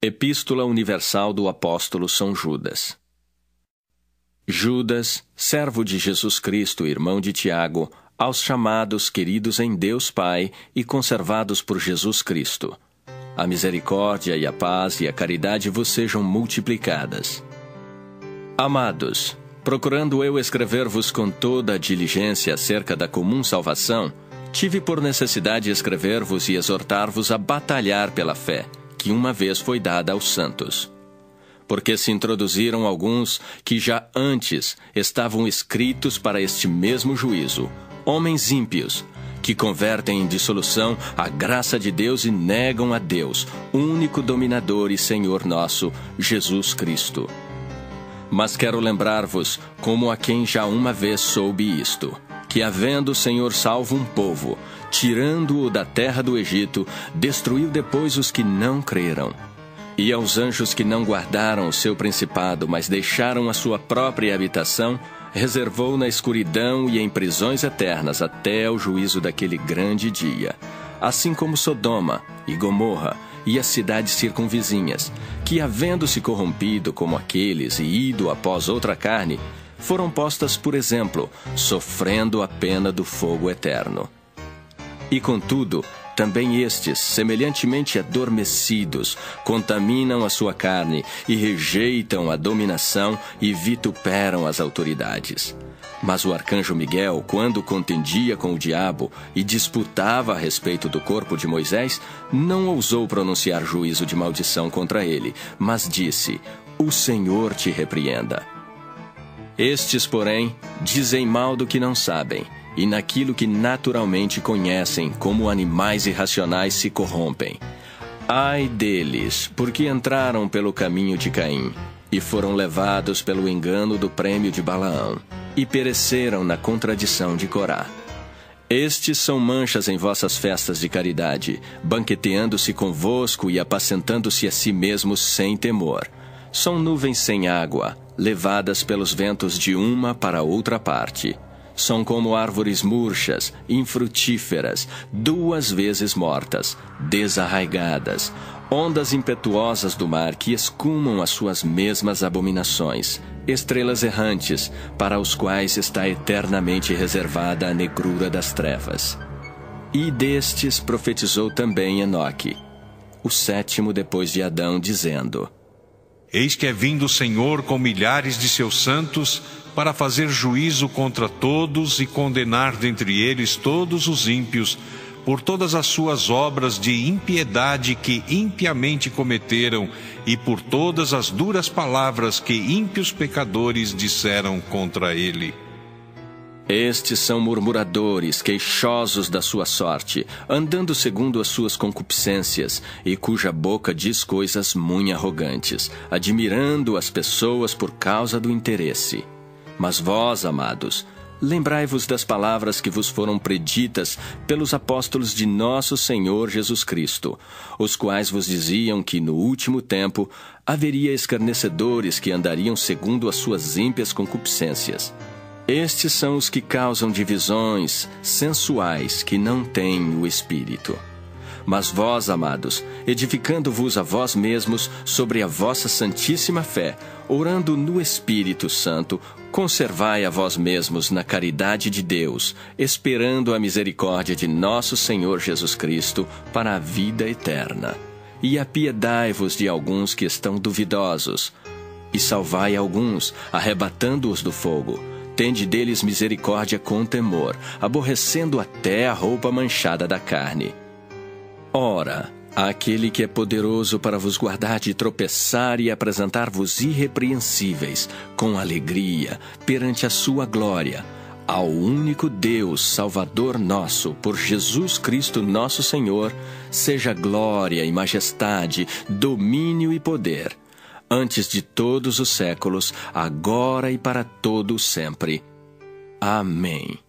Epístola Universal do Apóstolo São Judas. Judas, servo de Jesus Cristo, irmão de Tiago, aos chamados, queridos em Deus Pai e conservados por Jesus Cristo. A misericórdia e a paz e a caridade vos sejam multiplicadas. Amados, procurando eu escrever-vos com toda a diligência acerca da comum salvação, tive por necessidade escrever-vos e exortar-vos a batalhar pela fé que uma vez foi dada aos santos. Porque se introduziram alguns que já antes estavam escritos para este mesmo juízo, homens ímpios, que convertem em dissolução a graça de Deus e negam a Deus, único dominador e Senhor nosso, Jesus Cristo. Mas quero lembrar-vos como a quem já uma vez soube isto que, havendo o Senhor salvo um povo, tirando-o da terra do Egito, destruiu depois os que não creram. E aos anjos que não guardaram o seu principado, mas deixaram a sua própria habitação, reservou na escuridão e em prisões eternas até o juízo daquele grande dia. Assim como Sodoma e Gomorra e as cidades circunvizinhas, que, havendo se corrompido como aqueles e ido após outra carne, foram postas por exemplo, sofrendo a pena do fogo eterno. E contudo, também estes, semelhantemente adormecidos, contaminam a sua carne e rejeitam a dominação e vituperam as autoridades. Mas o arcanjo Miguel, quando contendia com o diabo e disputava a respeito do corpo de Moisés, não ousou pronunciar juízo de maldição contra ele, mas disse: O Senhor te repreenda. Estes, porém, dizem mal do que não sabem, e naquilo que naturalmente conhecem, como animais irracionais se corrompem. Ai deles, porque entraram pelo caminho de Caim, e foram levados pelo engano do prêmio de Balaão, e pereceram na contradição de Corá. Estes são manchas em vossas festas de caridade, banqueteando-se convosco e apacentando-se a si mesmos sem temor. São nuvens sem água, levadas pelos ventos de uma para outra parte. São como árvores murchas, infrutíferas, duas vezes mortas, desarraigadas, ondas impetuosas do mar que escumam as suas mesmas abominações, estrelas errantes, para os quais está eternamente reservada a negrura das trevas. E destes profetizou também Enoque, o sétimo depois de Adão, dizendo: Eis que é vindo o Senhor com milhares de seus santos para fazer juízo contra todos e condenar dentre eles todos os ímpios por todas as suas obras de impiedade que impiamente cometeram e por todas as duras palavras que ímpios pecadores disseram contra ele. Estes são murmuradores, queixosos da sua sorte, andando segundo as suas concupiscências, e cuja boca diz coisas muito arrogantes, admirando as pessoas por causa do interesse. Mas vós, amados, lembrai-vos das palavras que vos foram preditas pelos apóstolos de nosso Senhor Jesus Cristo, os quais vos diziam que no último tempo haveria escarnecedores que andariam segundo as suas ímpias concupiscências. Estes são os que causam divisões sensuais que não têm o Espírito. Mas vós, amados, edificando-vos a vós mesmos sobre a vossa santíssima fé, orando no Espírito Santo, conservai a vós mesmos na caridade de Deus, esperando a misericórdia de nosso Senhor Jesus Cristo para a vida eterna. E apiedai-vos de alguns que estão duvidosos, e salvai alguns, arrebatando-os do fogo Tende deles misericórdia com temor, aborrecendo até a roupa manchada da carne. Ora, aquele que é poderoso para vos guardar de tropeçar e apresentar-vos irrepreensíveis, com alegria, perante a sua glória, ao único Deus, Salvador nosso, por Jesus Cristo nosso Senhor, seja glória e majestade, domínio e poder antes de todos os séculos, agora e para todo sempre. Amém.